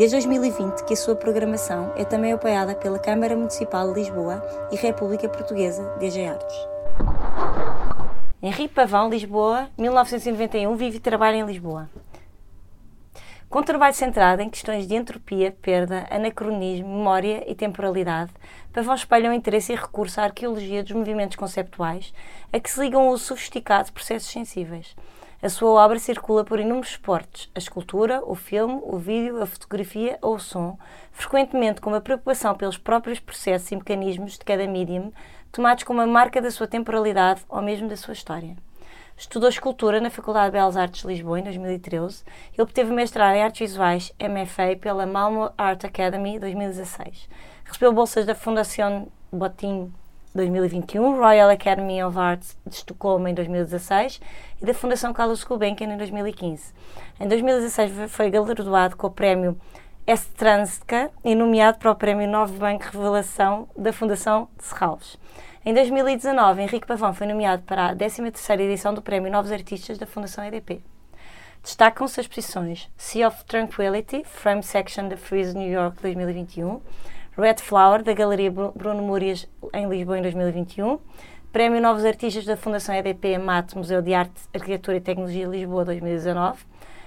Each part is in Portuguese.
Desde 2020 que a sua programação é também apoiada pela Câmara Municipal de Lisboa e República Portuguesa DG Artes. Henrique Pavão, Lisboa, 1991, vive e trabalha em Lisboa. Com trabalho centrado em questões de entropia, perda, anacronismo, memória e temporalidade, Pavão espelha o interesse e recurso à arqueologia dos movimentos conceptuais a que se ligam os sofisticados processos sensíveis. A sua obra circula por inúmeros suportes: a escultura, o filme, o vídeo, a fotografia ou o som, frequentemente com uma preocupação pelos próprios processos e mecanismos de cada medium, tomados como uma marca da sua temporalidade ou mesmo da sua história. Estudou escultura na Faculdade de Belas Artes de Lisboa em 2013 e obteve mestrado em Artes Visuais MFA pela Malmo Art Academy 2016. Recebeu bolsas da Fundação Botim 2021, Royal Academy of Arts de Estocolmo em 2016 e da Fundação Carlos Gulbenkian em 2015. Em 2016 foi galardoado com o prémio Estranska e nomeado para o prémio Novo Banco Revelação da Fundação Serralves. Em 2019, Henrique Pavão foi nomeado para a 13ª edição do prémio Novos Artistas da Fundação EDP. Destacam-se as posições Sea of Tranquility, Frame Section da Freeze New York 2021, Red Flower, da Galeria Bruno Múrias, em Lisboa, em 2021. Prémio Novos Artistas da Fundação EDP MAT, Museu de Arte, Arquitetura e Tecnologia Lisboa, 2019.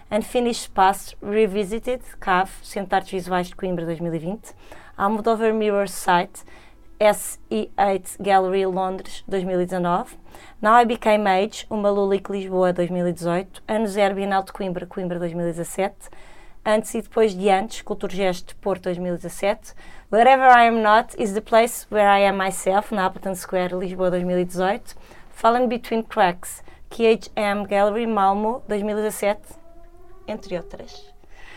Unfinished Past Revisited, CAV, Centro de Artes Visuais de Coimbra, 2020. Almodovar Mirror Site, SE8 Gallery Londres, 2019. Now I Became Age, Uma Lulic Lisboa, 2018. Ano Zero Bienal de Coimbra, Coimbra, 2017. Antes e Depois de Antes, Culturgest Porto, 2017. Wherever I Am Not is the Place Where I Am Myself, na Appleton Square, Lisboa 2018. Fallen Between Cracks, KHM Gallery, Malmo 2017, entre outras.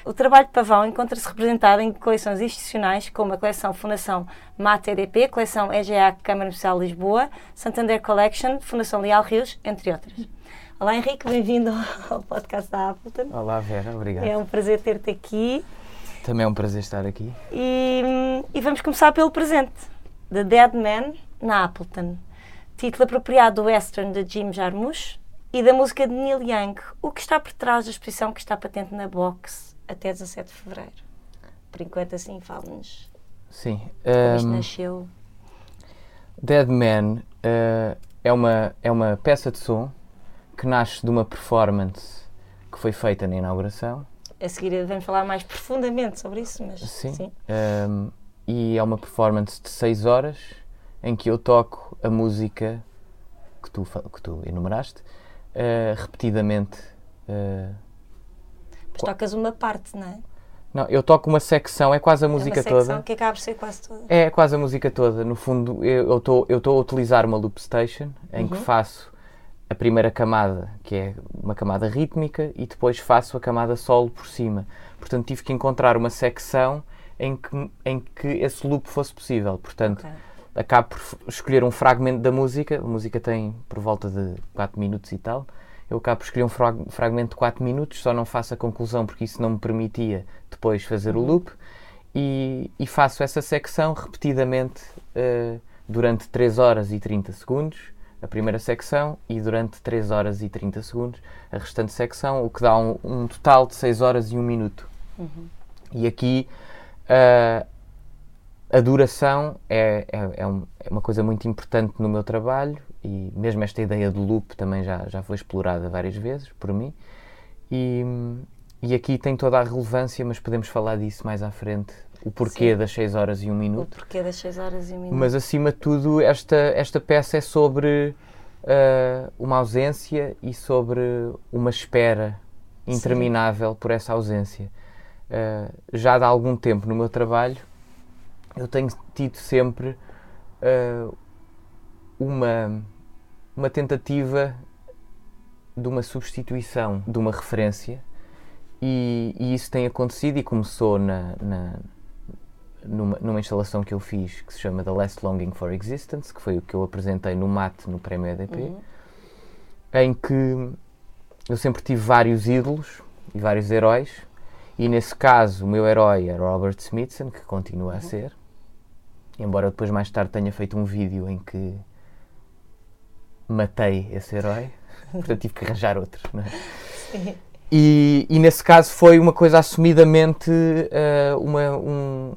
O trabalho de Pavão encontra-se representado em coleções institucionais como a coleção Fundação MAT EDP, coleção EGA Câmara Municipal de Lisboa, Santander Collection, Fundação Leal Rios, entre outras. Olá Henrique, bem-vindo ao podcast da Appleton. Olá Vera, obrigado. É um prazer ter-te aqui. Também é um prazer estar aqui. E, e vamos começar pelo presente. The Dead Man, na Appleton. Título apropriado do western de Jim Jarmusch e da música de Neil Young. O que está por trás da exposição que está patente na box até 17 de Fevereiro? Por enquanto assim, fala-nos. Sim. Como um, nasceu. Dead Man uh, é, uma, é uma peça de som que nasce de uma performance que foi feita na inauguração a seguir vamos falar mais profundamente sobre isso, mas sim. sim. Um, e é uma performance de 6 horas em que eu toco a música que tu, que tu enumeraste uh, repetidamente. Uh, mas tocas uma parte, não é? Não, eu toco uma secção, é quase a música é uma secção toda. que acaba por ser quase toda. É quase a música toda. No fundo, eu estou a utilizar uma loop station em uhum. que faço a primeira camada, que é uma camada rítmica, e depois faço a camada solo por cima. Portanto, tive que encontrar uma secção em que, em que esse loop fosse possível. Portanto, okay. acabo por escolher um fragmento da música, a música tem por volta de 4 minutos e tal. Eu acabo por escolher um frag fragmento de 4 minutos, só não faço a conclusão porque isso não me permitia depois fazer uhum. o loop. E, e, faço essa secção repetidamente uh, durante 3 horas e 30 segundos a primeira secção e durante 3 horas e 30 segundos a restante secção, o que dá um, um total de 6 horas e 1 minuto. Uhum. E aqui uh, a duração é, é, é, um, é, uma coisa muito importante no meu trabalho e mesmo esta ideia do loop também já, já foi explorada várias vezes por mim. E, e aqui tem toda a relevância, mas podemos falar disso mais à frente o porquê Sim. das 6 horas e 1 minuto. O porquê das 6 horas e 1 minuto. Mas acima de tudo, esta, esta peça é sobre uh, uma ausência e sobre uma espera interminável Sim. por essa ausência. Uh, já há algum tempo no meu trabalho, eu tenho tido sempre uh, uma, uma tentativa de uma substituição de uma referência e, e, isso tem acontecido e começou na, na numa, numa instalação que eu fiz que se chama The Last Longing for Existence, que foi o que eu apresentei no MAT no Prémio EDP, uhum. em que eu sempre tive vários ídolos e vários heróis, e nesse caso o meu herói era Robert Smithson, que continua a uhum. ser, embora depois mais tarde tenha feito um vídeo em que matei esse herói, portanto tive que arranjar outro. Não é? Sim. E, e, nesse caso foi uma coisa assumidamente uh, uma, um,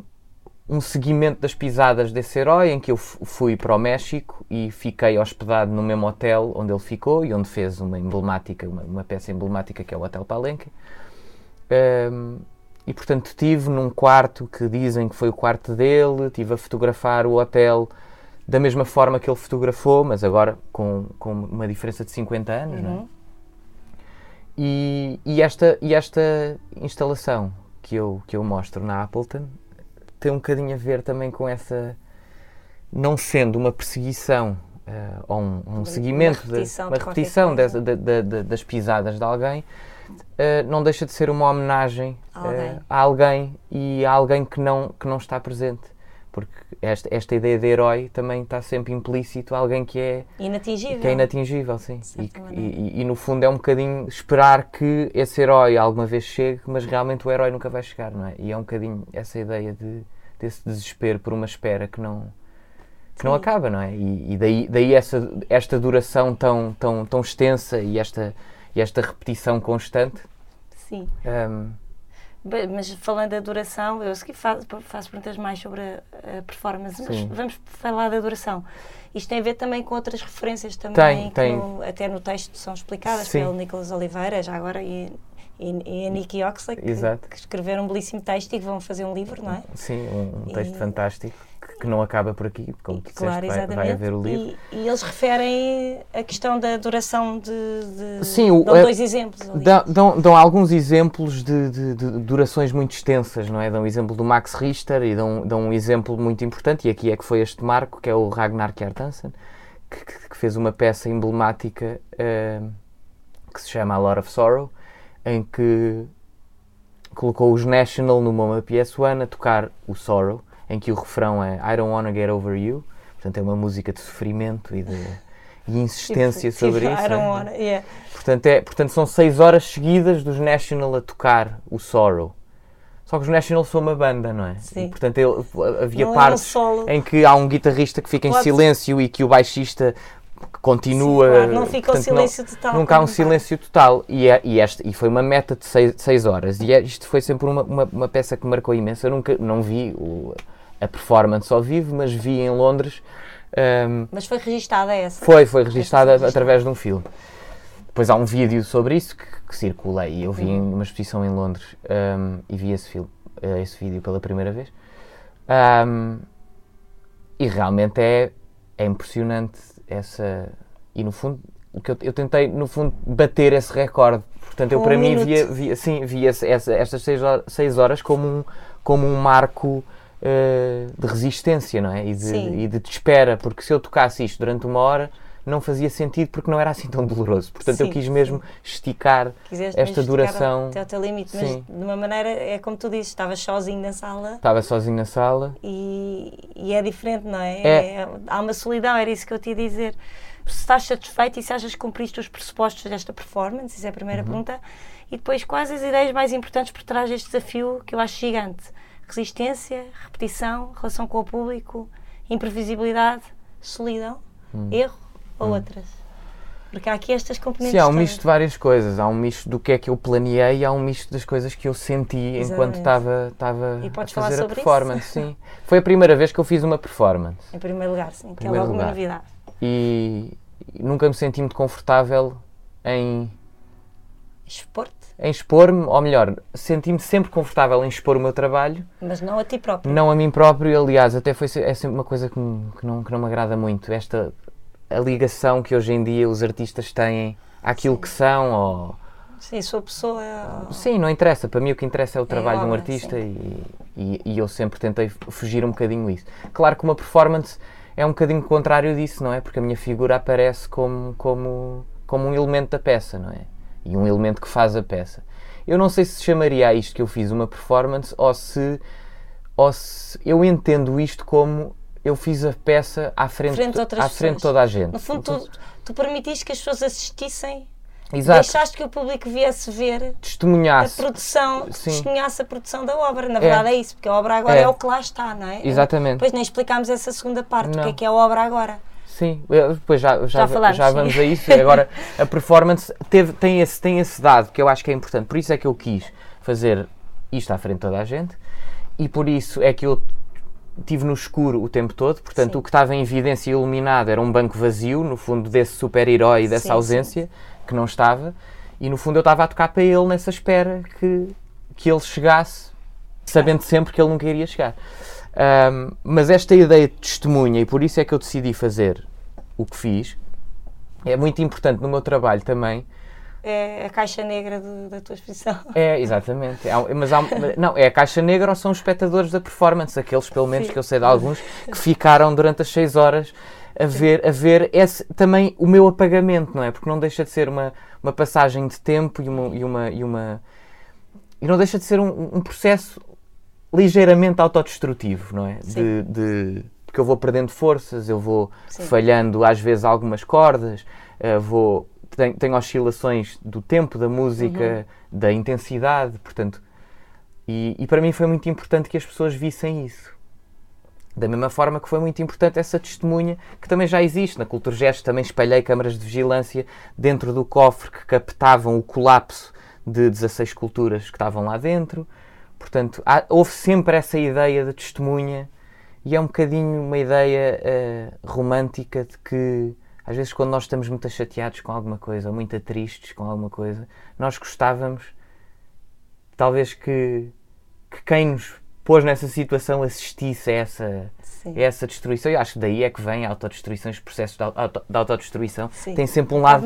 um seguimento das pisadas desse herói, em que eu fui para o México e fiquei hospedado no mesmo hotel onde ele ficou e onde fez uma emblemática, uma, uma peça emblemática que é o Hotel Palenque. Um, e portanto estive num quarto que dizem que foi o quarto dele, estive a fotografar o hotel da mesma forma que ele fotografou, mas agora com, com uma diferença de 50 anos, uhum. é? Uhum. E, e, esta, e esta instalação que eu, que eu mostro na Appleton tem um bocadinho a ver também com essa. Não sendo uma perseguição uh, ou um, um seguimento, uma repetição, de, uma repetição de de, de, das pisadas de alguém, uh, não deixa de ser uma homenagem alguém. Uh, a alguém e a alguém que não, que não está presente esta, esta ideia de herói também está sempre implícito alguém que é inatingível, que é inatingível sim. E, e, e, no fundo é um bocadinho esperar que esse herói alguma vez chegue, mas realmente o herói nunca vai chegar, não é? E é um bocadinho essa ideia de, desse desespero por uma espera que não, que não acaba, não é? E, e, daí, daí essa, esta duração tão, tão, tão extensa e esta, e esta repetição constante. Sim. Um, mas falando da duração, eu faço, faço perguntas mais sobre a, a performance, mas vamos falar da duração. Isto tem a ver também com outras referências também, tem, tem. No, até no texto são explicadas Sim. pelo Nicolas Oliveira, já agora, e, e, e a Nikki Oxley, que, que, escreveram um belíssimo texto e que vão fazer um livro, não é? Sim, um, um texto e, fantástico que não acaba por aqui, como tu claro, disseste, vai, vai, haver o livro. E, e, eles referem a questão da duração de. de Sim, o, dão é, dois exemplos. Dão, dão, dão, alguns exemplos de, de, de, durações muito extensas, não é? Dão o exemplo do Max Richter e dão, dão um exemplo muito importante, e aqui é que foi este marco, que é o Ragnar Kjartansson, que, que fez uma peça emblemática uh, que se chama A Lot of Sorrow, em que colocou os National numa PS1 a tocar o Sorrow em que o refrão é I don't wanna get over you. Portanto, é uma música de sofrimento e de e insistência tipo, sobre tipo, isso. I don't é? wanna, yeah. portanto, é, portanto, são seis horas seguidas dos National a tocar o Sorrow. Só que os National são uma banda, não é? Sim. E, portanto, ele, havia não partes é um em que há um guitarrista que fica em Pode silêncio e que o baixista continua. Sim, claro, não fica portanto, o silêncio não, total. Nunca há um silêncio total. E, é, e, este, e foi uma meta de seis, seis horas. E é, isto foi sempre uma, uma, uma, peça que marcou imenso. Eu nunca não vi o, a performance ao vivo, mas vi em Londres. Um, mas foi registada essa? Foi, foi registada através de um filme. Depois há um vídeo sobre isso que, que circula e eu vi uhum. uma exposição em Londres um, e vi esse, filme, eh, esse vídeo pela primeira vez. Um, e realmente é, é impressionante essa. E no fundo, o que eu, eu tentei, no fundo, bater esse recorde. Portanto, eu um para minuto. mim via, via, sim, via essa, estas seis horas, seis horas como, um, como um marco uh, de resistência, não é? E de, e de espera, porque se eu tocasse isto durante uma hora não fazia sentido porque não era assim tão doloroso. Portanto, sim, eu quis mesmo sim. esticar Quiseste esta duração. Até o teu limite, mas sim. de uma maneira, é como tu dizes, estavas sozinho na sala. Estava sozinho na sala. E, e é diferente, não é? é? é? Há uma solidão, era isso que eu te ia dizer. Se estás satisfeito e se achas que cumpriste os pressupostos desta performance, isso é a primeira uhum. pergunta. E depois, quais as ideias mais importantes por trás deste desafio que eu acho gigante? Resistência, repetição, relação com o público, imprevisibilidade, solidão, hum. erro ou hum. outras? Porque há aqui estas componentes. Sim, há um misto de várias coisas. Há um misto do que é que eu planeei e há um misto das coisas que eu senti Exatamente. enquanto estava, estava a fazer a performance. Isso? Sim. Foi a primeira vez que eu fiz uma performance. Em primeiro lugar, sim, que é logo lugar. uma novidade. E nunca me senti muito confortável em. Expor-te? Em expor-me, ou melhor, senti-me sempre confortável em expor o meu trabalho. Mas não a ti próprio. Não a mim próprio, aliás, até foi é sempre uma coisa que, me, que, não, que não me agrada muito, esta a ligação que hoje em dia os artistas têm àquilo sim. que são, ou... Sim, sua pessoa é... Sim, não interessa, para mim o que interessa é o trabalho é de um artista e, e, e, eu sempre tentei fugir um bocadinho isso. Claro que uma performance é um bocadinho contrário disso, não é? Porque a minha figura aparece como, como, como um elemento da peça, não é? E um elemento que faz a peça. Eu não sei se chamaria a isto que eu fiz uma performance ou se ou se eu entendo isto como eu fiz a peça à frente, Frente a à frente de toda a gente. No fundo, tu, tu permitiste que as pessoas assistissem, Exato. deixaste que o público viesse ver a Testemunhasse. produção, Sim. testemunhasse a produção da obra. Na verdade é, isso, porque a obra agora É. é. o que lá está, não é? Exatamente. Depois nem explicámos essa segunda parte, o que é que é a obra agora. Sim, depois já, já, Já já sim. vamos a isso. Agora, a performance teve, tem, esse, tem esse dado que eu acho que é importante. Por isso é que eu quis fazer isto à frente de toda a gente e por isso é que eu tive no escuro o tempo todo. Portanto, Sim. o que estava em evidência iluminado era um banco vazio, no fundo, desse super-herói e dessa Sim, ausência que não estava. E no fundo, eu estava a tocar para ele nessa espera que, que ele chegasse, sabendo sempre que ele nunca iria chegar. Ahm, mas esta ideia de testemunha, e por isso é que eu decidi fazer o que fiz, é muito importante no meu trabalho também. É a caixa negra do- da tua exposição. É, exatamente. Há- mas há- não, é a caixa negra ou são os espectadores da performance, aqueles pelo menos Sim. que eu sei de alguns, que ficaram durante as seis horas a ver, a ver esse, também o meu apagamento, não é? Porque não deixa de ser uma, uma passagem de tempo e uma, e uma, e uma- e não deixa de ser um, um processo ligeiramente autodestrutivo, não é? De, de- porque eu vou perdendo forças, eu vou Sim. falhando às vezes algumas cordas, eh, vou tenho, tenho oscilações do tempo da música, da intensidade, portanto, e, e para mim foi muito importante que as pessoas vissem isso. Da mesma forma que foi muito importante essa testemunha que também já existe. Na Cultura Gesto também espalhei câmaras de vigilância dentro do cofre que captavam o colapso de 16 culturas que estavam lá dentro. Portanto, há- houve sempre essa ideia de testemunha e é um bocadinho uma ideia eh, romântica de que às vezes quando nós estamos muito chateados com alguma coisa ou muito tristes com alguma coisa, nós gostávamos talvez que, que quem nos pôs nessa situação assistisse a essa, a essa destruição. Eu acho que daí é que vem a autodestruição, os processos de auto- de autodestruição. Sim. Tem sempre um Lado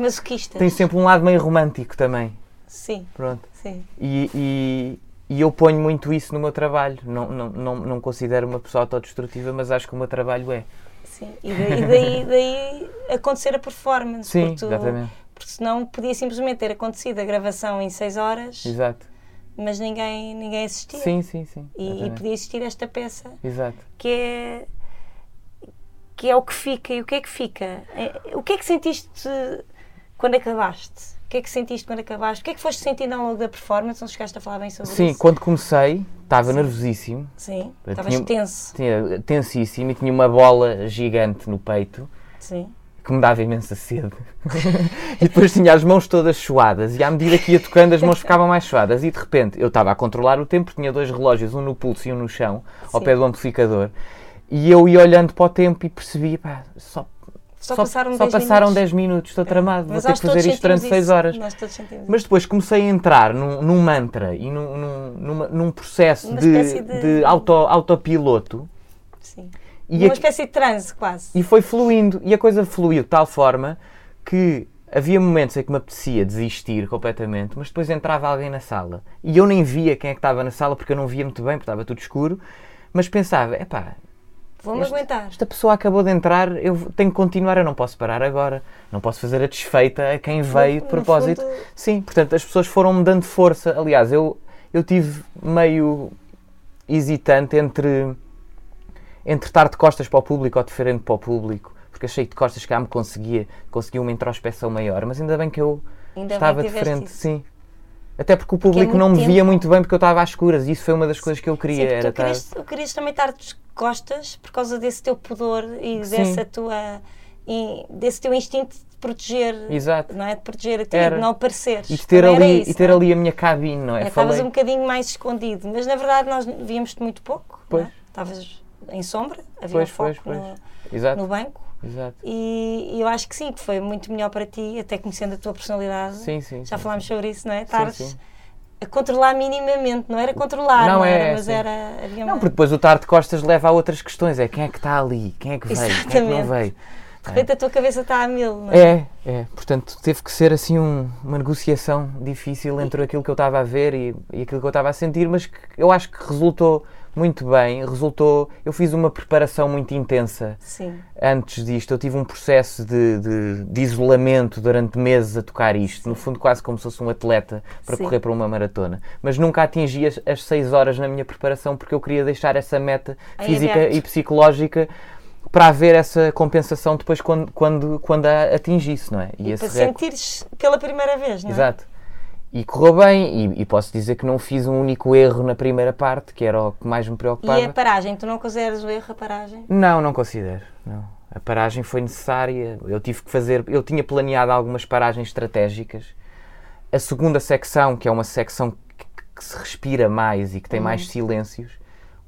tem sempre um lado meio romântico também. Sim, Pronto. sim. E, e, eu ponho muito isso no meu trabalho. Não, não, não, não considero uma pessoa autodestrutiva, mas acho que o meu trabalho é. Sim, e daí, e daí, daí acontecer a performance. Sim, porque, tu- exatamente. porque senão podia simplesmente ter acontecido a gravação em 6 horas, Exato. mas ninguém, ninguém assistia. Sim, sim, sim. E, e podia existir esta peça Exato. que é, que é o que fica. E o que é que fica? É- O que é que sentiste quando acabaste? O que é que sentiste quando acabaste? O que é que foste sentindo ao longo da performance? Não chegaste a falar bem sobre Sim, isso? quando comecei, estava nervosíssimo. Sim, estavas tenso. Tinha, tensíssimo e tinha uma bola gigante no peito Sim. que me dava imensa sede. e depois tinha as mãos todas suadas e à medida que ia tocando as mãos ficavam mais suadas e de repente eu estava a controlar o tempo, tinha dois relógios, um no pulso e um no chão, ao Sim. pé do amplificador. E eu ia olhando para o tempo e percebi, pá, só, Só, só, passaram só 10 passaram minutos. 10 minutos, estou tramado, vou Mas ter que fazer isto durante sentimos 6 isso. horas. Mas depois comecei a entrar num, num mantra e num, num, num processo de, de- de auto, autopiloto. Sim. e, Uma espécie de transe, quase. e foi fluindo. E a coisa fluiu de tal forma que havia momentos em que me apetecia desistir completamente, mas depois entrava alguém na sala e eu nem via quem é que estava na sala porque eu não via muito bem, porque estava tudo escuro. Mas pensava, epá, Este- aguentar. esta pessoa acabou de entrar, eu tenho que continuar, eu não posso parar agora, não posso fazer a desfeita a quem veio de propósito. fundo- Sim, portanto, as pessoas foram-me dando força. Aliás, eu, eu tive meio hesitante entre, entre estar de costas para o público ou de frente para o público, porque achei que de costas cá me conseguia, conseguia uma introspeção maior, mas ainda bem que eu Ainda estava de frente, isso. sim. Até porque o é público não muito me via tempo. muito bem porque eu estava às escuras e isso foi uma das coisas que eu Sim, queria. porque era tu querias, tu querias também estar de costas por causa desse teu pudor e Sim. dessa tua, e desse teu instinto de proteger, Exato. não é? De proteger a ti, de não apareceres. E ter, Também ali, isso, e ter não é? ali a minha cabine, não é? É, Estavas um bocadinho mais escondido, mas na verdade nós víamos-te muito pouco. não é? Pois. Estavas em sombra, havia Pois, um foco pois, pois. No, no banco. Exato. E, e eu acho que sim, que foi muito melhor para ti, até conhecendo a tua personalidade. Sim, sim. Já sim, falámos sobre isso, não é? Sim, Estares sim. a controlar minimamente, não era controlar, Não não, é, era, mas sim. era. Havia Não, uma... porque depois o estar de costas leva a outras questões. É quem é que está ali? Quem é que veio? Quem é que não Exatamente. veio? De repente a tua cabeça está a mil, não é? É, é. Portanto, teve que ser assim um- uma negociação difícil entre aquilo que eu estava a ver e, e aquilo que eu estava a sentir, mas que eu acho que resultou muito bem, resultou. Eu fiz uma preparação muito intensa Sim. antes disto. Eu tive um processo de, de, de isolamento durante meses a tocar isto, no fundo, quase como se fosse um atleta para Sim. correr para uma maratona. Mas nunca atingi as, as seis horas na minha preparação porque eu queria deixar essa meta Em física e psicológica para haver essa compensação depois quando, quando, quando a atingisse, não é? E, esse para sentires pela primeira vez, não é? Exato. E correu bem, e, e posso dizer que não fiz um único erro na primeira parte, que era o que mais me E preocupava. a paragem, tu não consideras o erro a paragem? Não, não considero. Não. A paragem foi necessária. Eu tive que fazer. Eu tinha planeado algumas paragens estratégicas. A segunda secção, que é uma secção que, que se respira mais e que tem mais silêncios,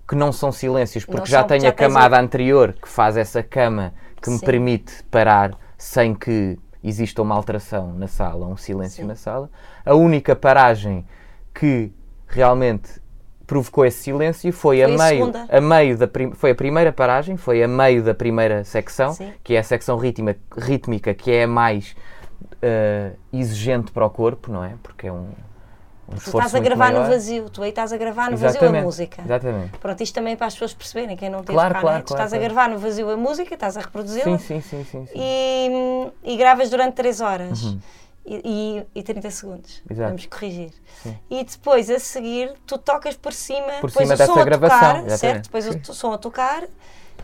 que não são silêncios, porque. Não já são, tenho já a camada anterior que faz essa cama que me Sim. permite parar sem que exista uma alteração na sala, um silêncio Sim. na sala. A única paragem que realmente provocou esse silêncio foi, a Foi a meio, a meio da foi a primeira paragem, foi a meio da primeira secção, Sim. que é a secção rítmica, rítmica que é a mais eh, exigente para o corpo, não é? Porque é um, um Tu estás a gravar no maior. vazio, tu aí estás a gravar no vazio a Exatamente, música. Exatamente. Pronto, isto também para as pessoas perceberem, quem não teve Claro, claro, é? Tu claro, estás a claro. gravar no vazio a música, estás a reproduzi-la Sim, sim, sim, sim. sim. e, e gravas durante 3 horas e, e, e 30 segundos. Uhum. Exato. Vamos corrigir. Sim. E depois, a seguir, tu tocas por cima, Por depois cima o dessa som a gravação, tocar, exatamente. certo? Depois o t- som a tocar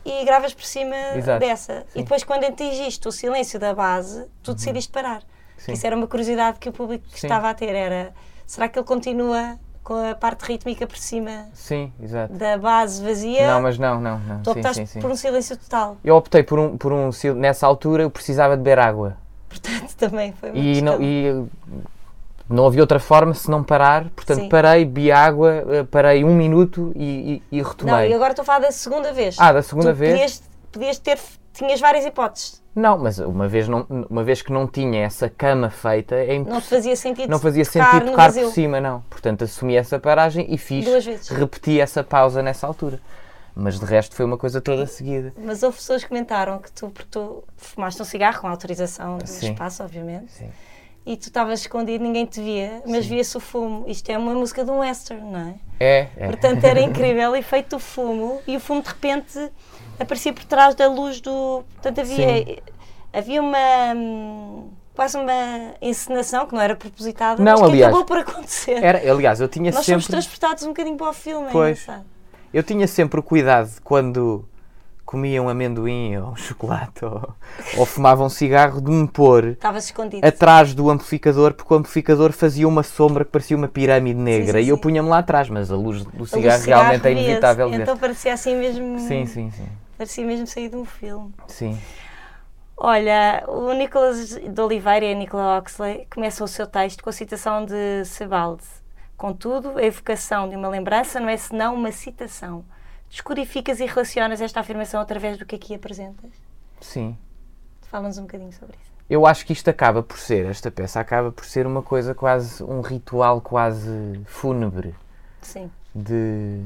e gravas por cima Exato. dessa. Sim. E depois, quando atingiste o silêncio da base, tu decidiste parar. Uhum. Sim. Isso era uma curiosidade que o público Sim. estava a ter. Era, será que ele continua com a parte rítmica por cima Sim, exato. da base vazia? Não, mas não, não, não. tu Sim, optaste sim, sim. por um silêncio total. Eu optei por um, por um sil- nessa altura eu precisava de beber água. Portanto, também foi uma E questão. não, e não havia outra forma se não parar, portanto Sim. parei, bebi água, eh, parei um minuto e, e, e retomei. Não, e agora estou a falar da segunda vez. Ah, da segunda tu vez? Podias, podias ter, tinhas várias hipóteses. Não, mas uma vez, não, uma vez que não tinha essa cama feita, é Não impossível. te fazia sentido Não fazia tocar sentido no tocar por cima, não. Portanto, assumi essa paragem e fiz. Duas vezes. Repeti essa pausa nessa altura. Mas de resto foi uma coisa toda seguida. Mas houve pessoas que comentaram que tu, porque tu fumaste um cigarro com autorização do Sim. espaço, obviamente, Sim. e tu estavas escondido, ninguém te via, mas via-se o fumo. Isto é uma música de um western, não é? É, é. Portanto, era incrível e feito o fumo, e o fumo de repente aparecia por trás da luz do. Portanto, havia, havia uma. hum, quase uma encenação que não era propositada, Não, mas que aliás, acabou por acontecer. Era, aliás, eu tinha Nós fomos sempre. transportados um bocadinho para o filme, é Pois. engraçado. Eu tinha sempre o cuidado quando comia um amendoim ou um chocolate ou, ou fumava um cigarro de me pôr atrás do amplificador porque o amplificador fazia uma sombra que parecia uma pirâmide negra sim, e eu sim. punha-me lá atrás, mas a luz do A luz cigarro cigarro realmente é inevitável. Então parecia assim mesmo. Sim, sim, sim. Parecia mesmo sair de um filme. Sim. Olha, o Nicolas de Oliveira e a Nicola Oxley começam o seu texto com a citação de Sebald. Contudo, a evocação de uma lembrança não é senão uma citação. Descodificas e relacionas esta afirmação através do que aqui apresentas? Sim. Fala-nos um bocadinho sobre isso. Eu acho que isto acaba por ser, esta peça acaba por ser uma coisa quase, um ritual quase fúnebre Sim. de.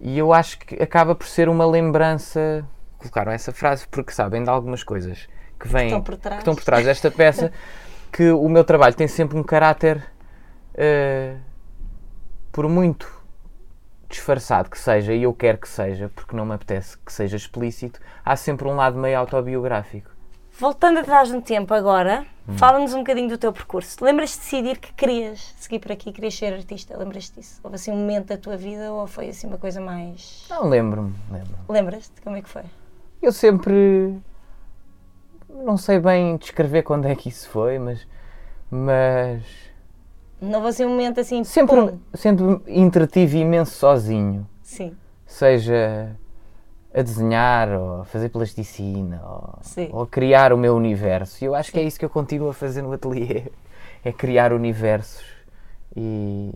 E eu acho que acaba por ser uma lembrança. Colocaram essa frase porque sabem de algumas coisas que vêm estão por trás. que estão por trás desta peça que o meu trabalho tem sempre um caráter eh, por muito disfarçado que seja, e eu quero que seja, porque não me apetece que seja explícito, há sempre um lado meio autobiográfico. Voltando atrás no tempo agora, Hum. fala-nos um bocadinho do teu percurso. Lembras-te de decidir que querias seguir por aqui, querias ser artista? Lembras-te disso? Houve assim um momento da tua vida ou foi assim uma coisa mais. Não lembro-me, lembro. Lembras-te como é que foi? Eu sempre não sei bem descrever quando é que isso foi, mas mas Não houve assim um momento assim. sempre pum. sempre entretive imenso sozinho, Sim, seja a desenhar ou a fazer plasticina ou, Sim. ou criar o meu universo. E eu acho que é isso que eu continuo a fazer no ateliê, é criar universos e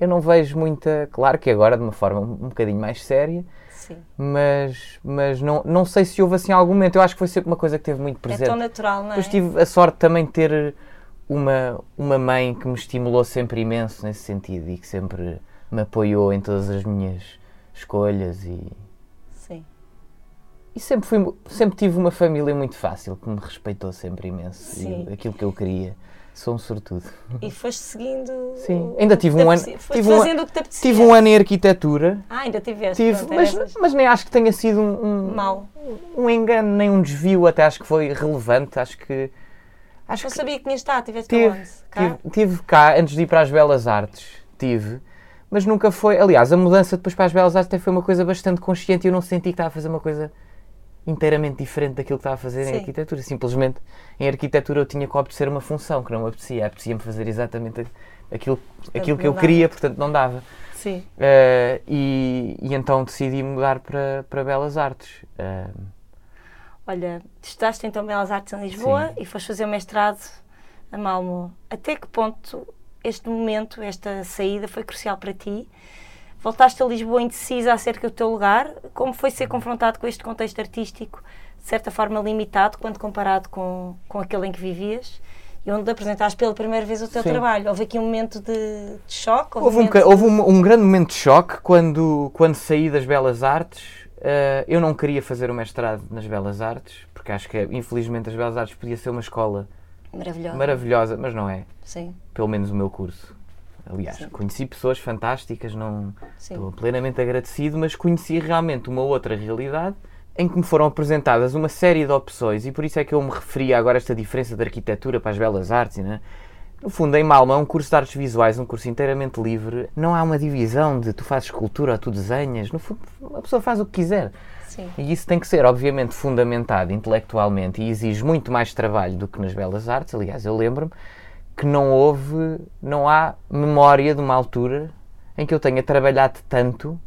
eu não vejo muita, claro que agora de uma forma um bocadinho mais séria, sim. mas, mas não, não sei se houve assim algum momento. Eu acho que foi sempre uma coisa que teve muito É presente. tão natural, não é? Depois tive a sorte também de ter uma, uma mãe que me estimulou sempre imenso nesse sentido e que sempre me apoiou em todas as minhas escolhas e, Sim. e sempre, fui, sempre tive uma família muito fácil que me respeitou sempre imenso Sim. e aquilo que eu queria Sou um sortudo. E foste seguindo. Sim, ainda tive um ano. Tive fazendo um, o que te apetecia. Tive um ano em arquitetura. Ah, ainda tiveste. Tive, pronto, mas, mas nem acho que tenha sido um, um, Mal. um engano, nem um desvio, até acho que foi relevante. Acho que. Acho não que sabia que tinha estado, tiveste tive? Tive, tive cá, antes de ir para as Belas Artes, tive, mas nunca foi. Aliás, a mudança depois para as Belas Artes até foi uma coisa bastante consciente e eu não senti que estava a fazer uma coisa inteiramente diferente daquilo que estava a fazer Sim. em arquitetura. Simplesmente em arquitetura eu tinha que obedecer uma função que não me apetecia. Apetecia-me fazer exatamente aquilo, aquilo que eu dava. queria, portanto não dava. Sim. Uh, e, e, então decidi mudar para, para Belas Artes. Uh, Olha, estudaste então Belas Artes em Lisboa Sim. e foste fazer o mestrado a Malmo. Até que ponto este momento, esta saída foi crucial para ti? voltaste a Lisboa indecisa acerca do teu lugar. Como foi ser confrontado com este contexto artístico, de certa forma limitado, quando comparado com, com aquele em que vivias? E onde apresentaste pela primeira vez o teu Sim. trabalho. Houve aqui um momento de, de choque? Houve, um, houve um, um, grande momento de choque quando, quando saí das Belas Artes. Uh, eu não queria fazer o mestrado nas Belas Artes, porque acho que, infelizmente, as Belas Artes podia ser uma escola maravilhosa, maravilhosa mas não é. Sim. Pelo menos o meu curso. Aliás, Sim. conheci pessoas fantásticas, não Sim. estou plenamente agradecido, mas conheci realmente uma outra realidade em que me foram apresentadas uma série de opções e por isso é que eu me referia agora a esta diferença de arquitetura para as belas artes, né? No fundo, em Malma, é um curso de artes visuais, um curso inteiramente livre. Não há uma divisão de tu fazes escultura ou tu desenhas. No fundo, a pessoa faz o que quiser. Sim. E isso tem que ser, obviamente, fundamentado intelectualmente e exige muito mais trabalho do que nas belas artes. Aliás, eu lembro-me que não houve, não há memória de uma altura em que eu tenha trabalhado tanto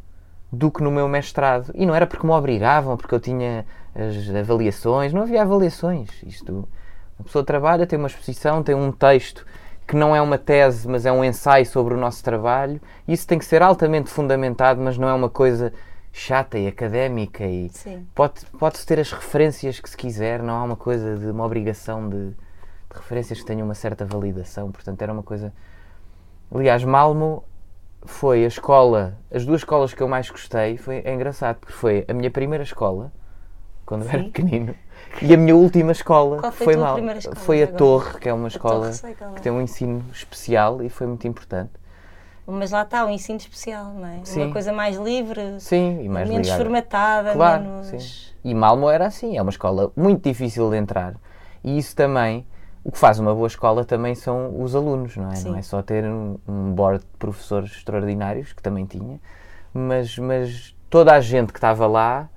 do que no meu mestrado. E não era porque me obrigavam, porque eu tinha as avaliações, não havia avaliações. Isto, a pessoa trabalha, tem uma exposição, tem um texto que não é uma tese, mas é um ensaio sobre o nosso trabalho. Isso tem que ser altamente fundamentado, mas não é uma coisa chata e académica e Sim. pode pode ter as referências que se quiser, não há uma coisa de uma obrigação de de referências que tenham uma certa validação, portanto era uma coisa. Aliás, Malmo foi a escola, as duas escolas que eu mais gostei, foi, é engraçado, porque foi a minha primeira escola, quando eu era pequenino, e a minha última escola Qual foi, foi, mal, foi a agora? Torre, que é uma escola que tem um ensino especial e foi muito importante. Mas lá está, o um ensino especial, não é? Sim. Uma coisa mais livre, sim, e mais menos formatada, claro, menos... Sim. E Malmo era assim, é uma escola muito difícil de entrar. E isso também o que faz uma boa escola também são os alunos, não é? Sim. Não é só ter um, um board de professores extraordinários, que também tinha, mas, mas toda a gente que estava lá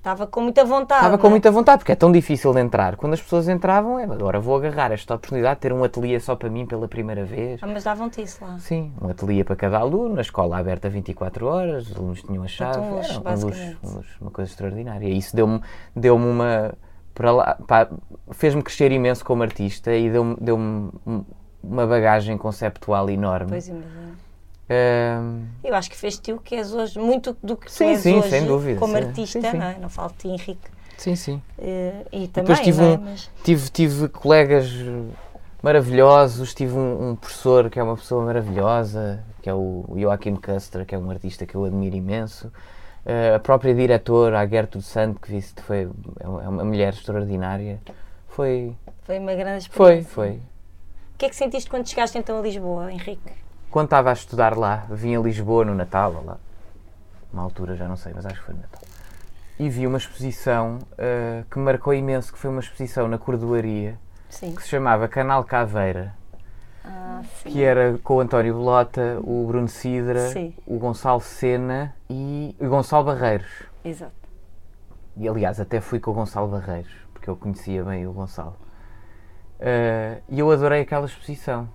Estava com muita vontade. Estava com é? muita vontade, porque é tão difícil de entrar. Quando as pessoas entravam, é, agora vou agarrar esta oportunidade de ter um ateliê só para mim pela primeira vez. Ah, mas davam-te isso lá? Sim, um ateliê para cada aluno, a escola aberta 24 horas, os alunos tinham a chave. Então, Era um luxo, um luxo, uma coisa extraordinária. E isso deu-me deu uma para lá, fez-me crescer imenso como artista e deu-me deu uma bagagem conceptual enorme. Pois imagino. Um... Eu acho que fez-te o que és hoje, muito do que sim, tu és sim, hoje sem dúvida, como sim. artista, sim, não é? Não falo de Henrique. Sim, sim. Uh, e também, Depois tive, é? um, Mas... tive, tive colegas maravilhosos, tive um, um, professor que é uma pessoa maravilhosa, que é o Joaquim Custer, que é um artista que eu admiro imenso. Uh, a própria diretora, a Gertrude Sand, que viste, foi é uma mulher extraordinária. Foi. Foi uma grande experiência. Foi, foi. O que é que sentiste quando chegaste então a Lisboa, Henrique? Quando estava a estudar lá, vim a Lisboa no Natal, lá. Uma altura, já não sei, mas acho que foi no Natal. E vi uma exposição uh, que me marcou imenso, que foi uma exposição na Cordoaria, Sim. que se chamava Canal Caveira. Ah, que era com o António Belota, o Bruno Sidra, sim. o Gonçalo Sena e o Gonçalo Barreiros. Exato. E aliás, até fui com o Gonçalo Barreiros, porque eu conhecia bem o Gonçalo. Uh, e eu adorei aquela exposição.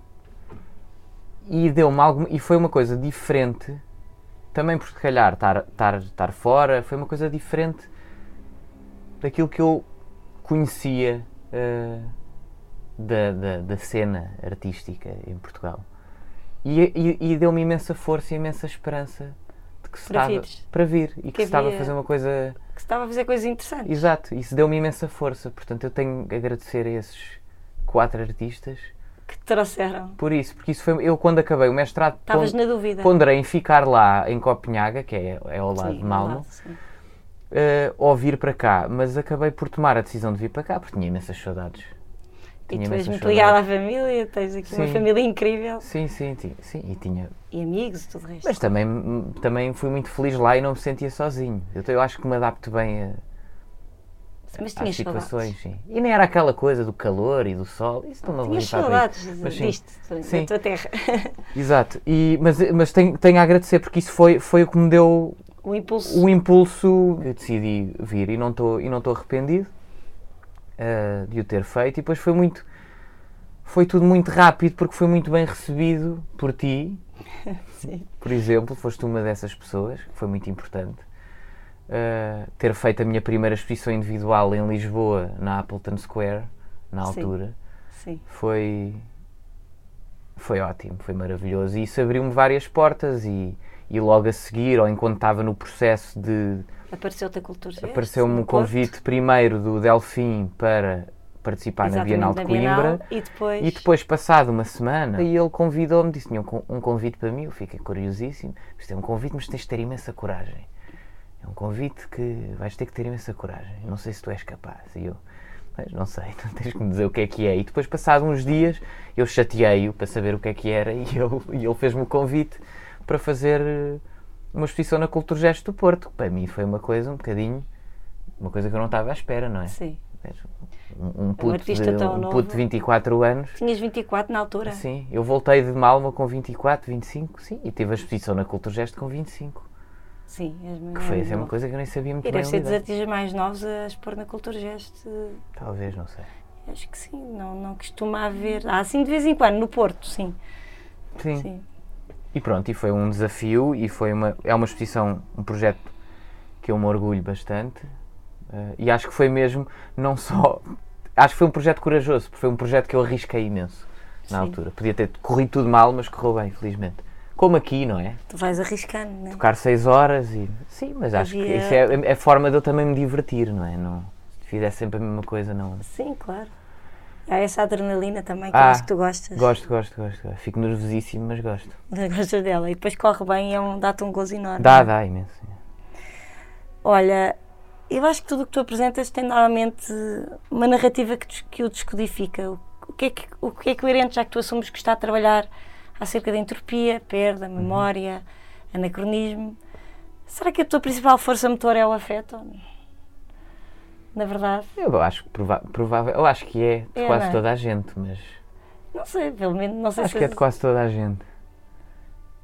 E deu-me algo. E foi uma coisa diferente, também por se calhar estar, estar, estar fora, foi uma coisa diferente daquilo que eu conhecia. Uh, da, da, da cena artística em Portugal. E, e, e deu-me imensa força e imensa esperança de que se para, estava, para vir e que, que se estava a fazer uma coisa. Que se estava a fazer coisas interessantes. Exato, isso deu-me imensa força. Portanto, eu tenho que agradecer a esses quatro artistas que te trouxeram. Por isso, porque isso foi. Eu, quando acabei o mestrado, estavas na dúvida. Ponderei em ficar lá em Copenhaga, que é, é ao lado sim, de Malmo. uh, ou vir para cá, mas acabei por tomar a decisão de vir para cá porque tinha imensas saudades. e tu és muito ligada à família, tens aqui sim. uma família incrível. Sim, sim, sim, sim, e tinha... E amigos e tudo o resto. Mas também, também fui muito feliz lá e não me sentia sozinho. Eu, eu acho que me adapto bem a, mas às situações, sim. E nem era aquela coisa do calor e do sol, isso não me saudades mas, sim, disto, sim. da tua terra. Exato, e, mas, mas tenho, tenho a agradecer porque isso foi, foi o que me deu o impulso, o impulso que decidi vir. E não estou e não estou arrependido uh, de o ter feito. E depois foi muito foi tudo muito rápido porque foi muito bem recebido por ti. Sim. por exemplo foste uma dessas pessoas que foi muito importante uh, ter feito a minha primeira exposição individual em Lisboa na Appleton Square na altura Sim. Sim. foi foi ótimo foi maravilhoso e isso abriu-me várias portas e e logo a seguir, ou enquanto estava no processo de. Apareceu-te a Cultura Apareceu-me um convite Porto. primeiro do Delfim para participar Exatamente, na Bienal de Coimbra. e, depois... e depois, passado uma semana, e ele convidou-me, disse: tinha um, convite para mim, eu fiquei curiosíssimo. Isto é um convite, mas tens de ter imensa coragem. É um convite que vais ter que ter imensa coragem. Não sei se tu és capaz. E eu, mas não sei, tens que me dizer o que é que é. E depois, passado uns dias, eu chateei-o para saber o que é que era e ele, e ele fez-me o convite para fazer eh, uma exposição na Cultura Gesto do Porto. Para mim foi uma coisa um bocadinho, uma coisa que eu não estava à espera, não é? Sim. Um, um, puto, um, de, um novo. puto de 24 anos. Tinhas 24 na altura? Sim, eu voltei de Malma com 24, 25, sim, e tive a exposição na Cultura Gesto com 25. Sim, que foi assim, uma coisa que eu nem sabia muito e bem. deve ser dos artistas mais novos a expor na Cultura Gesto. Talvez, não sei. Acho que sim, não, não costuma haver. Ah, sim, de vez em quando, no Porto, sim. Sim. sim. E pronto, e foi um desafio e foi uma, é uma exposição, um projeto que eu me orgulho bastante uh, e acho que foi mesmo, não só, acho que foi um projeto corajoso, porque foi um projeto que eu arrisquei imenso na Sim. altura. Podia ter corrido tudo mal, mas correu bem, felizmente. Como aqui, não é? Tu vais arriscando, não é? Tocar seis horas e. Sim, mas acho Havia... que isso é, é a forma de eu também me divertir, não é? Não, se fizesse sempre a mesma coisa, não. Sim, claro. Há essa adrenalina também que ah, acho que tu gostas. Gosto, gosto, gosto. Fico nervosíssimo, mas gosto. Gostas dela. E depois corre bem e é um, dá-te um gozo enorme. Dá, dá, imenso. Olha, eu acho que tudo o que tu apresentas tem normalmente uma narrativa que, que o descodifica. O que, é que, o que é coerente, já que tu assumes que está a trabalhar acerca da entropia, perda, uhum. memória, anacronismo. Será que a tua principal força motor é o afeto? na verdade. Eu acho que provável, eu acho que é de é, quase é? toda a gente, mas. Não sei, pelo menos não sei Acho se que é de quase toda a gente.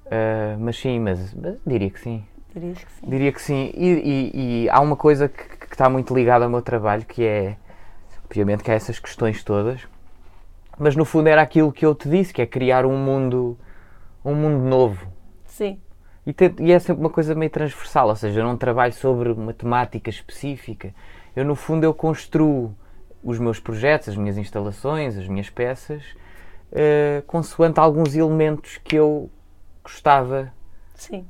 Uh, mas sim, mas, mas, diria que sim. Dirias que sim. Diria que sim. E, e, e há uma coisa que, que, está muito ligada ao meu trabalho, que é, obviamente, que há essas questões todas, mas no fundo era aquilo que eu te disse, que é criar um mundo, um mundo novo. Sim. E, te, e é sempre uma coisa meio transversal, ou seja, eu não trabalho sobre uma temática específica eu no fundo eu construo os meus projetos, as minhas instalações, as minhas peças, uh, consoante alguns elementos que eu gostava Sim.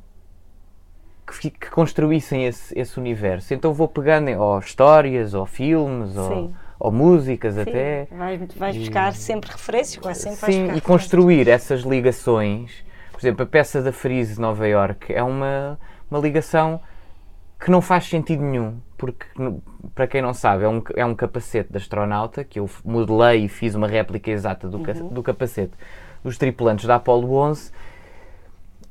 Que, que construíssem esse, esse, universo. Então vou pegando ou histórias, ou filmes, ou, ou, músicas Sim. até. Vais, vais buscar sempre referências, sempre Sim, e construir essas ligações. Por exemplo, a peça da Freeze de Nova York é uma, uma ligação que não faz sentido nenhum, porque, para quem não sabe, é um, é um capacete de astronauta que eu modelei e fiz uma réplica exata do, uhum. do capacete dos tripulantes da Apollo 11,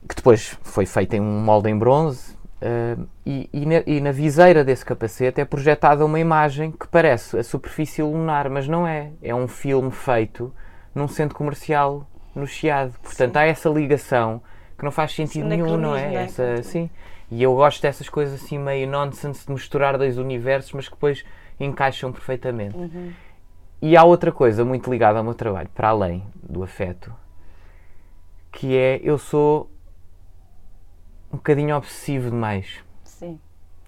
que depois foi feito em um molde em bronze. Uh, e, e, na, e, na, viseira desse capacete é projetada uma imagem que parece a superfície lunar, mas não é. É um filme feito num centro comercial no Chiado. Portanto, sim. há essa ligação que não faz sentido nenhum, não é? é? Essa, sim. E eu gosto dessas coisas assim meio nonsense de misturar dois universos, mas que depois encaixam perfeitamente. Uhum. E há outra coisa muito ligada ao meu trabalho, para além do afeto, que é eu sou um bocadinho obsessivo demais. Sim.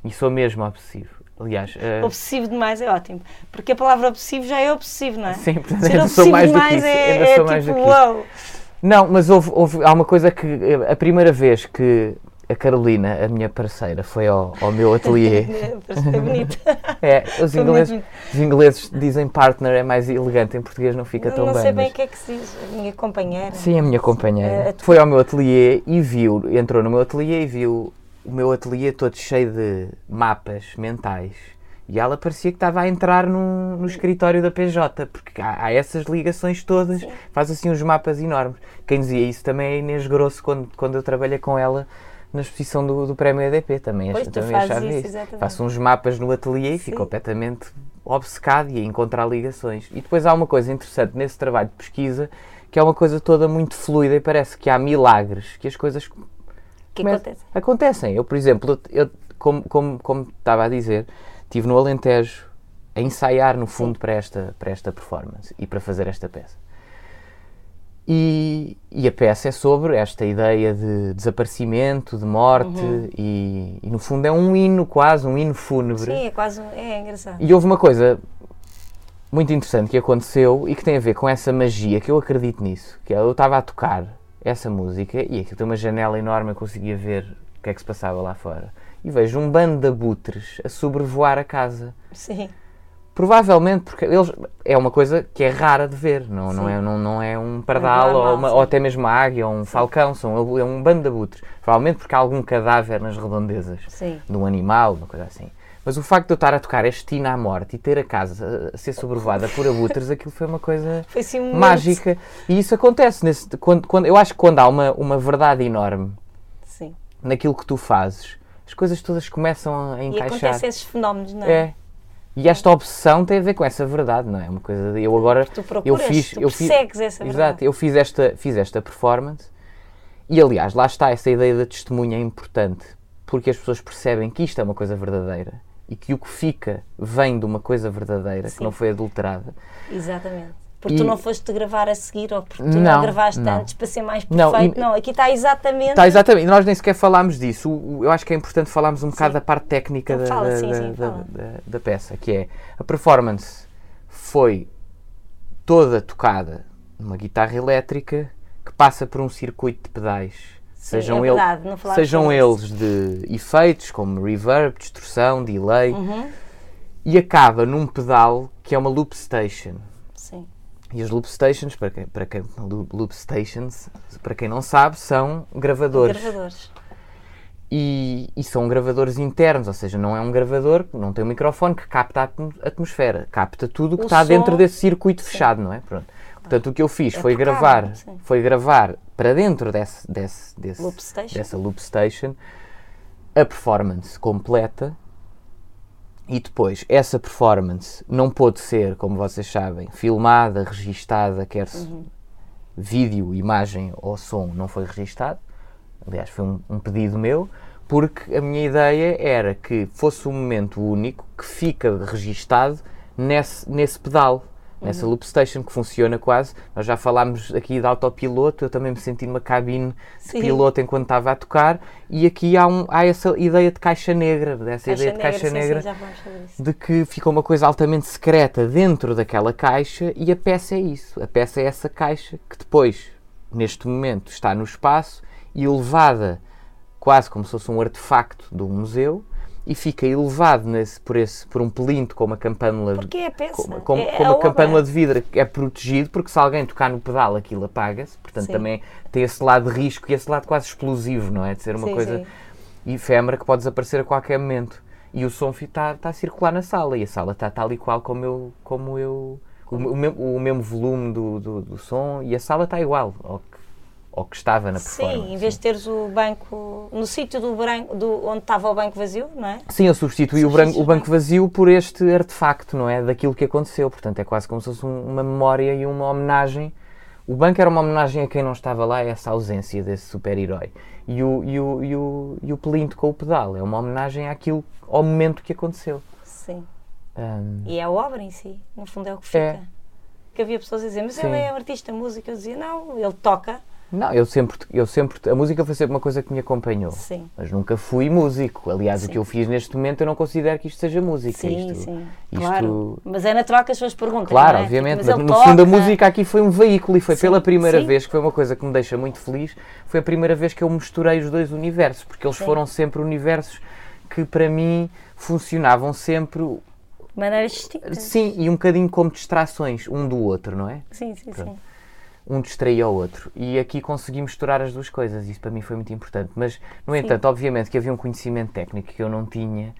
E sou mesmo obsessivo. Aliás, uh... obsessivo demais é ótimo, porque a palavra obsessivo já é obsessivo, não é? Sim, portanto, Ser ainda sou mais do que isso. É, ainda é, sou mais tipo, do que isso. Não, mas houve, houve, há uma coisa que a primeira vez que a Carolina, a minha parceira, foi ao, ao meu ateliê. Parece bonito. é, os ingleses, os ingleses dizem partner, é mais elegante, em português não fica não, tão não bem. Não sei bem o mas... que é que se diz, a minha companheira. Sim, a minha companheira. Uh, foi ao meu ateliê e viu, entrou no meu ateliê e viu o meu ateliê todo cheio de mapas mentais E ela parecia que estava a entrar no, no escritório da PJ, porque há, há essas ligações todas, Sim. faz assim uns mapas enormes. Quem dizia isso também é Inês Grosso, quando, quando eu trabalhei com ela na exposição do, do Prémio EDP. Também, pois, também achava isso. isso. Faço uns mapas no ateliê e fico completamente obcecado e a encontrar ligações. E depois há uma coisa interessante nesse trabalho de pesquisa, que é uma coisa toda muito fluida e parece que há milagres, que as coisas que acontecem. acontecem. Eu, por exemplo, eu, como, como, como estava a dizer, estive no Alentejo a ensaiar, no fundo, para esta, para esta performance e para fazer esta peça. E, e, a peça é sobre esta ideia de desaparecimento, de morte, uhum. e, e, no fundo é um hino quase, um hino fúnebre. Sim, é quase, é engraçado. E houve uma coisa muito interessante que aconteceu e que tem a ver com essa magia, que eu acredito nisso, que é, eu estava a tocar essa música e aquilo tem uma janela enorme, eu conseguia ver o que é que se passava lá fora. E vejo um bando de abutres a sobrevoar a casa. Sim. Provavelmente porque eles é uma coisa que é rara de ver, não, não, é, não, não é um pardal é ou, uma, ou, até mesmo uma águia ou um sim. falcão, são, é um bando de abutres. Provavelmente porque há algum cadáver nas redondezas sim. de um animal, uma coisa assim. Mas o facto de eu estar a tocar este hino à morte e ter a casa a ser sobrevoada por abutres, aquilo foi uma coisa foi assim mágica. E isso acontece nesse, quando, quando, eu acho que quando há uma, uma verdade enorme sim. naquilo que tu fazes, as coisas todas começam a encaixar. E acontecem esses fenómenos, não é? É. E esta obsessão tem a ver com essa verdade, não é? Uma coisa de, eu agora tu procuras, eu fiz, tu eu fiz, essa verdade. Exato, eu fiz esta, fiz esta performance e aliás, lá está essa ideia da testemunha é importante, porque as pessoas percebem que isto é uma coisa verdadeira e que o que fica vem de uma coisa verdadeira, Sim. que não foi adulterada. Exatamente. Porque e... tu não foste gravar a seguir ou porque tu não, não gravaste não. antes para ser mais perfeito. Não, não aqui está exatamente. Está exatamente. Nós nem sequer falámos disso. eu acho que é importante falarmos um sim. bocado da parte técnica da, fala, da, sim, sim, da, da, da, peça, que é a performance foi toda tocada numa guitarra elétrica que passa por um circuito de pedais. Sim, sejam, é verdade, ele, sejam eles de efeitos como reverb, distorção, delay, uhum. e acaba num pedal que é uma loop station. E as loop stations, para quem, para quem, loop stations, para quem não sabe, são gravadores. Gravadores. E, e, são gravadores internos, ou seja, não é um gravador, não tem um microfone que capta a atmosfera, capta tudo o que está dentro desse circuito sim. fechado, não é? Pronto. Portanto, o que eu fiz é foi gravar, sim. foi gravar para dentro desse, desse, desse loop dessa loop station a performance completa e depois, essa performance não pôde ser, como vocês sabem, filmada, registada, quer uhum. vídeo, imagem ou som, não foi registado. Aliás, foi um, um, pedido meu, porque a minha ideia era que fosse um momento único que fica registado nesse, nesse pedal nessa loop station que funciona quase. Nós já falámos aqui de autopiloto, eu também me senti numa cabine Sim. de piloto enquanto estava a tocar, e aqui há, um, há essa ideia de caixa negra, dessa caixa ideia de caixa negra, sim, sim, de que fica uma coisa altamente secreta dentro daquela caixa, e a peça é isso. A peça é essa caixa que depois, neste momento, está no espaço e levada quase como se fosse um artefacto de um museu e fica elevado nesse, por, esse, por um pelinto com uma campanula porque é peça. com, com, é, com uma campanula de vidro que é protegido porque se alguém tocar no pedal aquilo apaga-se portanto sim. também tem esse lado de risco e esse lado quase explosivo não é de ser uma sim, coisa sim. efêmera que pode desaparecer a qualquer momento e o som está tá a circular na sala e a sala está tal e qual como eu como eu o, o, mesmo, o mesmo volume do, do, do som e a sala está igual ao ou que estava na performance. Sim, em vez de teres o banco no sítio do branco, do, onde estava o banco vazio, não é? Sim, eu substituí o, branco, o banco vazio por este artefacto, não é? Daquilo que aconteceu. Portanto, é quase como se fosse uma memória e uma homenagem. O banco era uma homenagem a quem não estava lá, essa ausência desse super-herói. E o, e, o, e, o, e o pelinto com o pedal é uma homenagem àquilo, ao momento que aconteceu. Sim. Um... E é a obra em si, no fundo é o que fica. É. Que havia pessoas a dizer, mas Sim. ele é artista, música. Eu dizia, não, ele toca não, eu sempre, eu sempre. A música foi sempre uma coisa que me acompanhou. Sim. Mas nunca fui músico. Aliás, sim. o que eu fiz neste momento eu não considero que isto seja música. Sim, isto, sim. Isto... Claro. Mas é natural que as pessoas perguntem. Claro, é? obviamente. Mas, mas no toca... fundo a música aqui foi um veículo e foi sim, pela primeira sim. vez, que foi uma coisa que me deixa muito feliz, foi a primeira vez que eu misturei os dois universos, porque eles foram sempre universos que para mim funcionavam sempre maneiras distintas. Sim, e um bocadinho como distrações um do outro, não é? Sim, sim, Pronto. sim um distraía o outro. E aqui consegui misturar as duas coisas, isso para mim foi muito importante. Mas, no Sim. entanto, obviamente que havia um conhecimento técnico que eu não tinha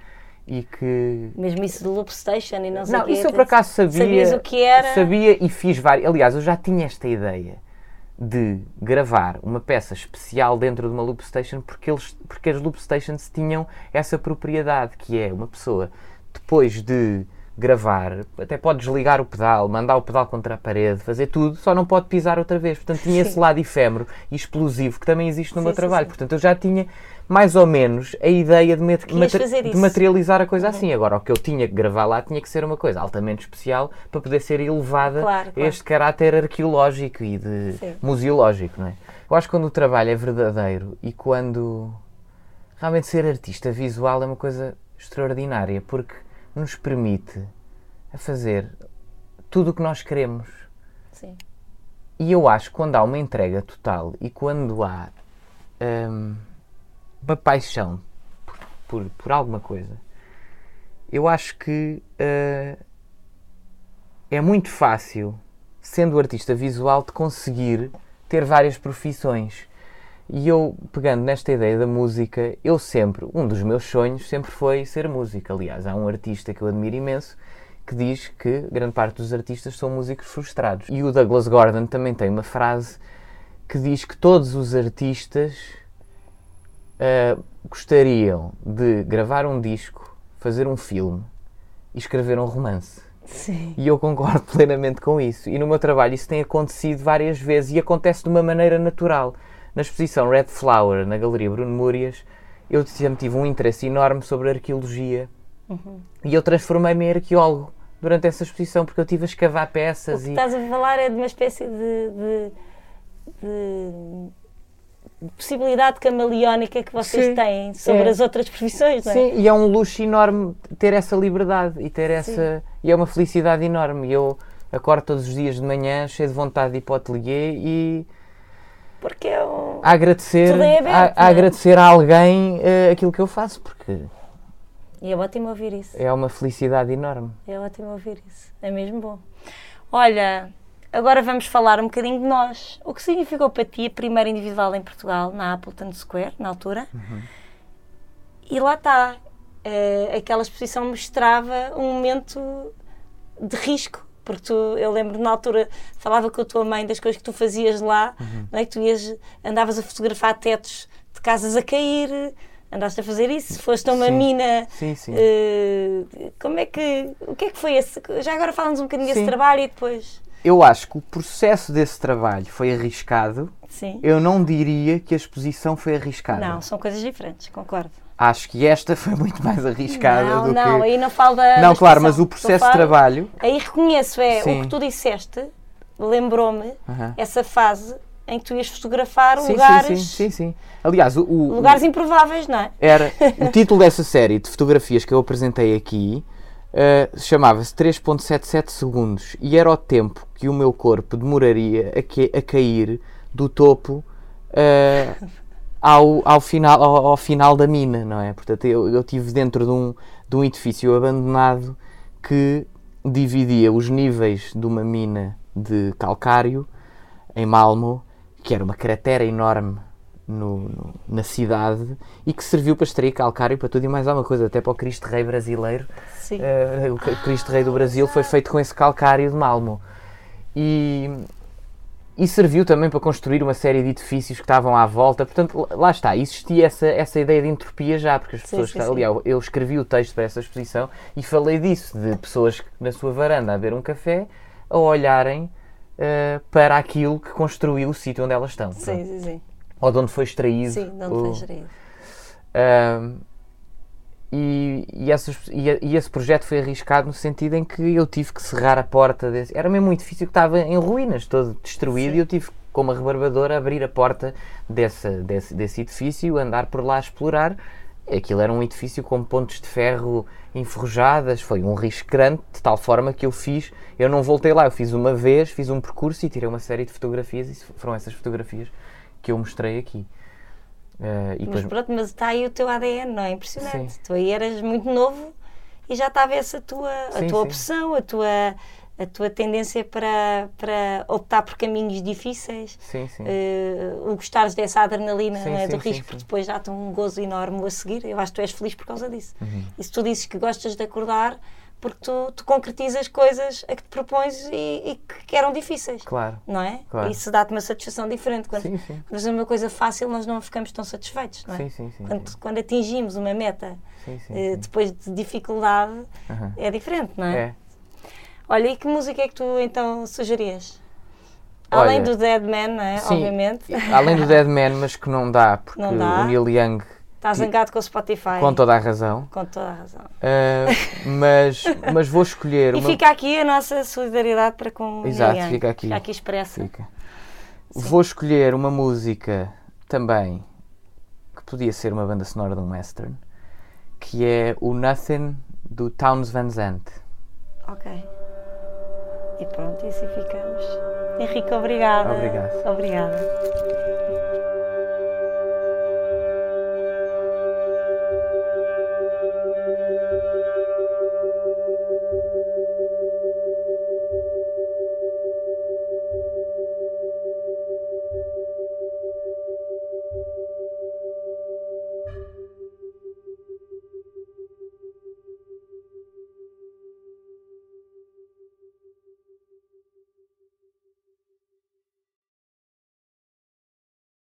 e que. Mesmo isso do Loop Station e não sei Não, isso eu por acaso sabia. Sabias o que era? Sabia e fiz vários. Aliás, eu já tinha esta ideia de gravar uma peça especial dentro de uma loop station porque, eles, porque as loop stations tinham essa propriedade que é uma pessoa depois de gravar, até pode desligar o pedal, mandar o pedal contra a parede, fazer tudo, só não pode pisar outra vez. Portanto, tinha esse lado efêmero e explosivo que também existe no Sim, meu sim, trabalho. sim. Portanto, eu já tinha mais ou menos a ideia de, mat- de. Uhum. materializar a coisa assim. Agora, o que eu tinha que gravar lá tinha que ser uma coisa altamente especial para poder ser elevada Claro, a claro. este caráter arqueológico e de museológico, não é? Eu acho que quando o trabalho é verdadeiro e quando realmente ser artista visual é uma coisa extraordinária porque nos permite a fazer tudo o que nós queremos. Sim. E eu acho que quando há uma entrega total e quando há hum, uma paixão por, por, por alguma coisa, eu acho que eh, é muito fácil, sendo artista visual, de conseguir ter várias profissões. E eu, pegando nesta ideia da música, eu sempre, um dos meus sonhos sempre foi ser músico. Aliás, há um artista que eu admiro imenso que diz que grande parte dos artistas são músicos frustrados. E o Douglas Gordon também tem uma frase que diz que todos os artistas ah, gostariam de gravar um disco, fazer um filme e escrever um romance. Sim. E eu concordo plenamente com isso. E no meu trabalho isso tem acontecido várias vezes e acontece de uma maneira natural. Na exposição Red Flower, na Galeria Bruno Múrias, eu sempre tive um interesse enorme sobre arqueologia e eu transformei-me em arqueólogo durante essa exposição porque eu tive a escavar O peças que e estás a falar é de uma espécie de, de- de- de possibilidade camaleónica que vocês Sim. têm sobre É. as outras profissões, não é? Sim, e é um luxo enorme ter essa liberdade e ter essa. E é uma felicidade enorme. Eu acordo todos os dias de manhã cheio de vontade de ir para o ateliê e Porque um... a agradecer, Tudo é aberto, a, a é? agradecer a alguém eh, aquilo que eu faço, porque E é ótimo ouvir isso. é uma felicidade enorme. É ótimo ouvir isso. É mesmo bom. Olha, agora vamos falar um bocadinho de nós. O que significou para ti a primeira individual em Portugal, na Appleton Square, na altura? E lá está. Eh, aquela exposição mostrava um momento de risco. Porque tu, eu lembro na altura, falava com a tua mãe das coisas que tu fazias lá, não é? que tu ias, andavas a fotografar tetos de casas a cair, andaste a fazer isso, foste a uma Sim. mina Sim, sim. Uh, como é que. O que é que foi esse? Já agora falamos um bocadinho desse Sim. trabalho e depois. Eu acho que o processo desse trabalho foi arriscado. Sim. Eu não diria que a exposição foi arriscada. Não, são coisas diferentes, concordo. Acho que esta foi muito mais arriscada não, do não, que. aí não falo da. Não, claro, mas o processo de falar- trabalho. Aí reconheço, é Sim. o que tu disseste, lembrou-me essa fase em que tu ias fotografar Sim, lugares, sim, sim, sim, sim. Aliás, o, o- lugares improváveis, não é? era o título dessa série de fotografias que eu apresentei aqui eh, chamava-se 3.77 segundos e era o tempo que o meu corpo demoraria a, que- a cair do topo eh, ao, ao, final, ao, ao final da mina, não é? Portanto, eu, eu estive dentro de um, de um edifício abandonado que dividia os níveis de uma mina de calcário em Malmo, que era uma cratera enorme no- no- na cidade e que serviu para extrair calcário para tudo e mais alguma coisa, até para o Cristo Rei brasileiro. Sim. Eh, o Cristo Rei do Brasil foi feito com esse calcário de Malmo. E, e serviu também para construir uma série de edifícios que estavam à volta. Portanto, lá está, existia essa, essa ideia de entropia já, porque as pessoas. sim, sim. aliás, eu escrevi o texto para essa exposição e falei disso, de pessoas que na sua varanda a beber um café a olharem eh, para aquilo que construiu o sítio onde elas estão. Sim, Pronto. sim, sim. Ou de onde foi extraído. Sim, de onde o- foi extraído. Ahm, e, e, essas- e e esse projeto foi arriscado no sentido em que eu tive que cerrar a porta desse. Era mesmo um edifício que estava em ruínas, todo destruído, Sim. e eu tive, com uma rebarbadora, abrir a porta dessa, desse, desse edifício, andar por lá a explorar. Aquilo era um edifício com pontos de ferro enferrujadas, foi um risco grande, de tal forma que eu fiz. Eu não voltei lá, eu fiz uma vez, fiz um percurso e tirei uma série de fotografias, e foram essas fotografias que eu mostrei aqui. E Mas depois- pronto, mas está aí o teu ADN, não é? Impressionante. Sim. Tu aí eras muito novo e já estava essa tua, a Sim, tua sim. opção, a tua a tua tendência para, para optar por caminhos difíceis, Sim, sim. uh, o gostares dessa adrenalina Sim, não é, do risco, porque depois dá-te um gozo enorme a seguir. Eu acho que tu és feliz por causa disso. Uhum. E se tu dizes que gostas de acordar, porque tu, tu concretizas coisas a que te propões e, e que, eram difíceis. Claro. Não é? Claro. Isso dá-te uma satisfação diferente. Quando Sim, sim. fazemos uma coisa fácil, nós não ficamos tão satisfeitos. Não é? Sim, sim, sim. Quando, sim. quando atingimos uma meta eh, depois de dificuldade, é diferente, não é? É. Olha, e que música é que tu então sugerias? Olha, Além do Dead Man, não é? sim. Obviamente. Além do Dead Man, mas que não dá, porque Não dá. o Neil Young, Está zangado com o Spotify. com toda a razão. Com toda a razão. Ah, mas, mas vou escolher E uma. fica aqui a nossa solidariedade para com o Exato, fica aqui. Fica aqui expressa. Fica. Vou escolher uma música também que podia ser uma banda sonora de um western, que é o Nothing do Towns Van Zandt. Ok. E pronto, e assim ficamos. Henrique, obrigada. Obrigado. Obrigada.